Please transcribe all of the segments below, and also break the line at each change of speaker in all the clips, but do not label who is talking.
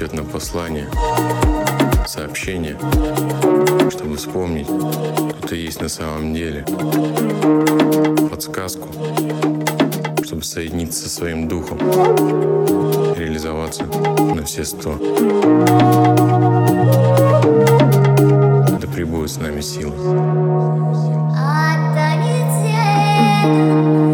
несет нам послание, сообщение, чтобы вспомнить, кто ты есть на самом деле. Подсказку, чтобы соединиться со своим духом, реализоваться на все сто. Да пребудет с нами сила.
Artisan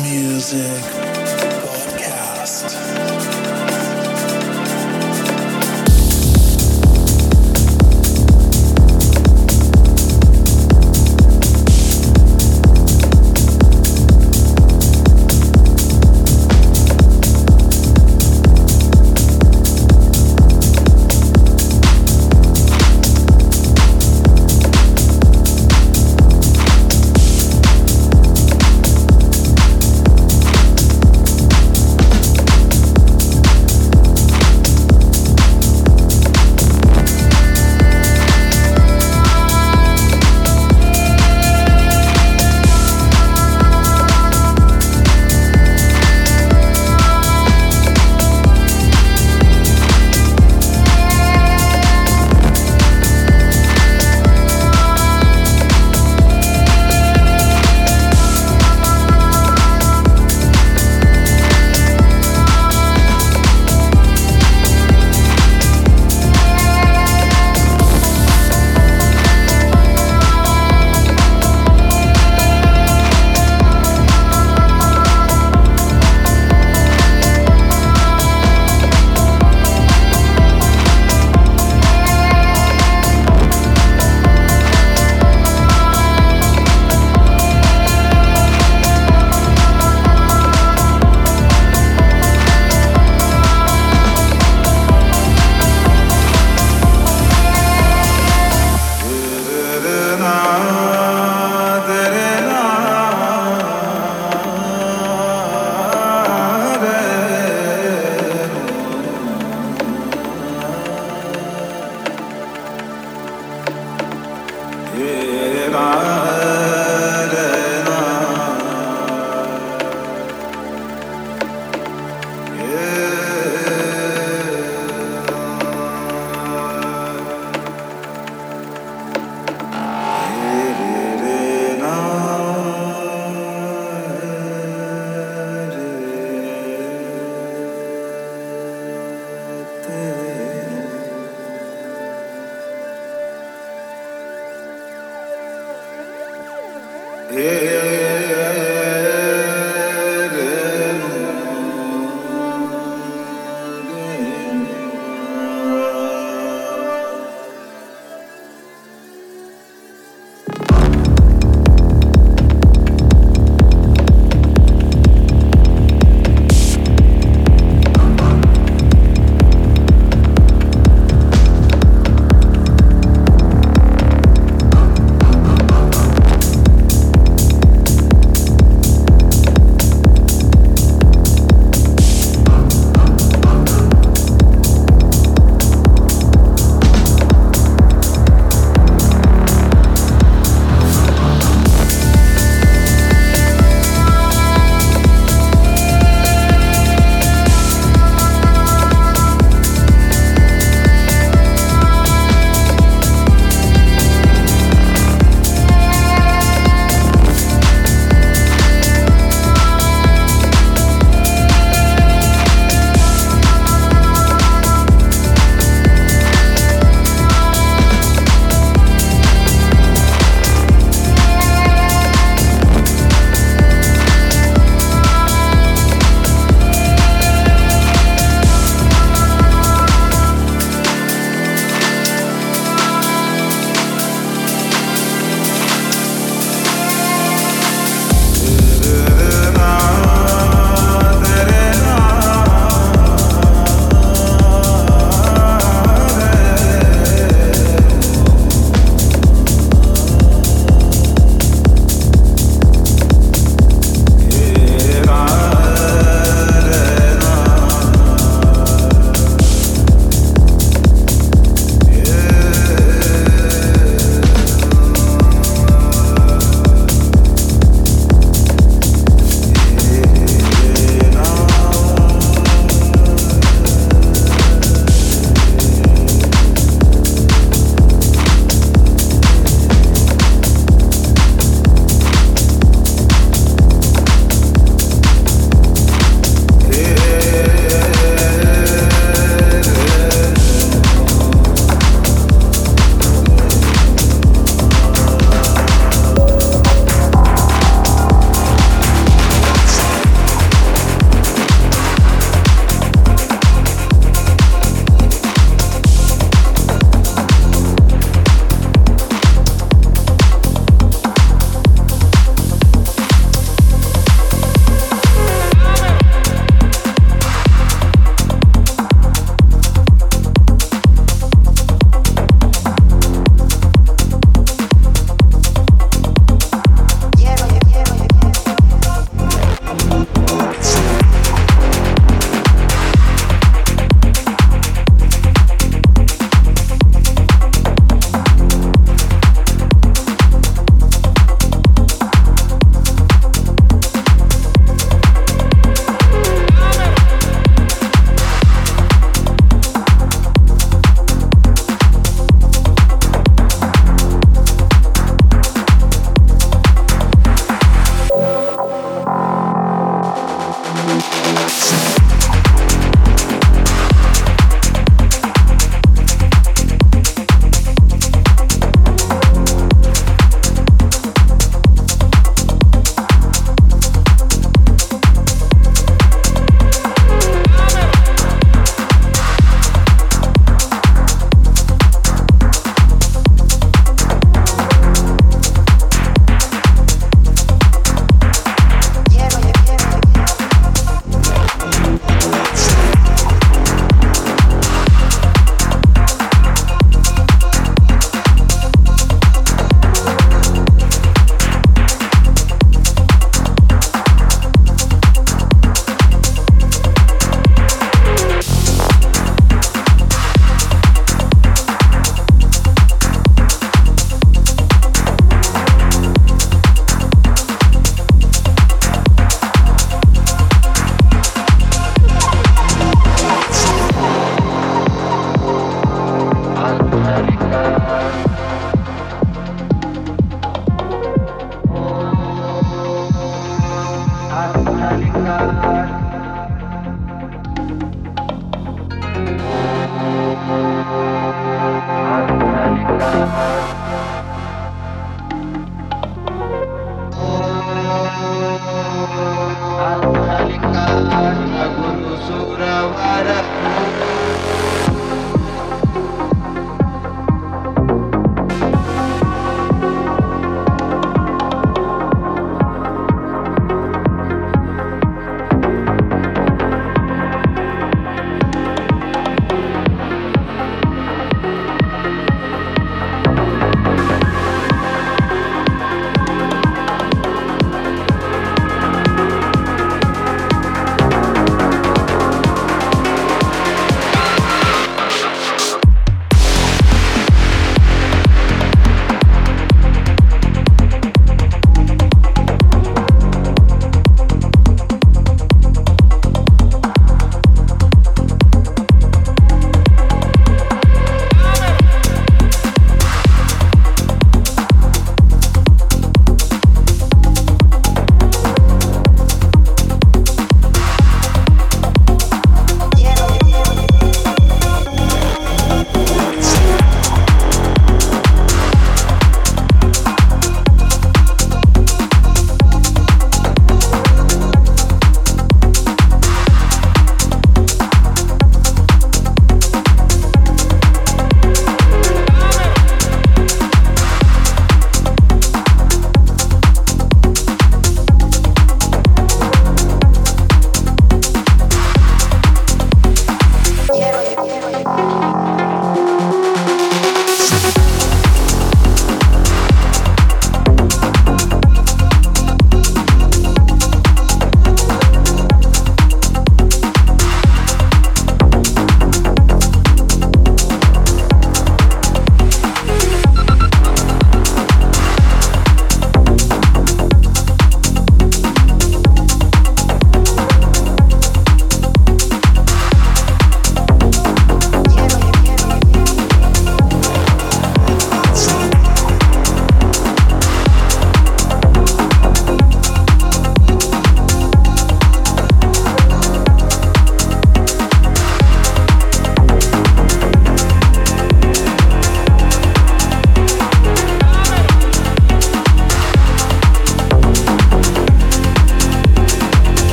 Music.